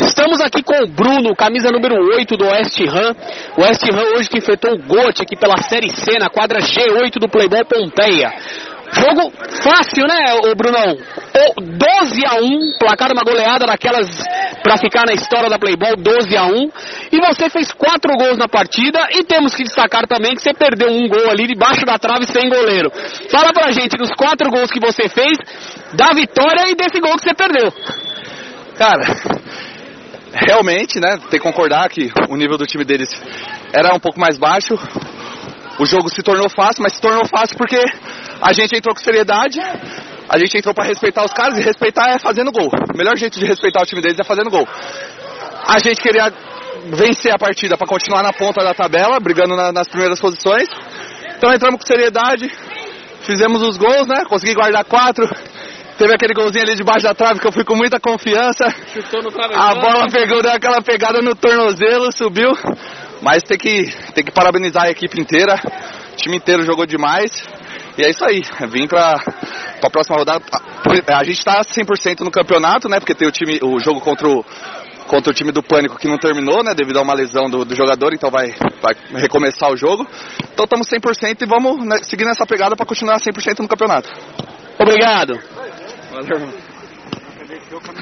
Estamos aqui com o Bruno, camisa número 8 do West Ham. O West Ham hoje que enfrentou o Gote aqui pela Série C na quadra G8 do Playboy Pompeia. Jogo fácil, né, Brunão? O 12 a 1, placar uma goleada daquelas para ficar na história da Playboy, 12 a 1. E você fez quatro gols na partida e temos que destacar também que você perdeu um gol ali debaixo da trave sem goleiro. Fala pra gente dos quatro gols que você fez, da vitória e desse gol que você perdeu. Cara, realmente, né, tem que concordar que o nível do time deles era um pouco mais baixo. O jogo se tornou fácil, mas se tornou fácil porque a gente entrou com seriedade, a gente entrou para respeitar os caras e respeitar é fazendo gol. O melhor jeito de respeitar o time deles é fazendo gol. A gente queria vencer a partida para continuar na ponta da tabela, brigando na, nas primeiras posições. Então entramos com seriedade, fizemos os gols, né? Consegui guardar quatro. Teve aquele golzinho ali debaixo da trave que eu fui com muita confiança. A bola pegou, deu aquela pegada no tornozelo, subiu. Mas tem que, tem que parabenizar a equipe inteira. O time inteiro jogou demais. E é isso aí. Vim pra, pra próxima rodada. A gente tá 100% no campeonato, né? Porque tem o, time, o jogo contra o, contra o time do Pânico que não terminou, né? Devido a uma lesão do, do jogador. Então vai, vai recomeçar o jogo. Então estamos 100% e vamos né, seguir nessa pegada para continuar 100% no campeonato. Obrigado. Valeu.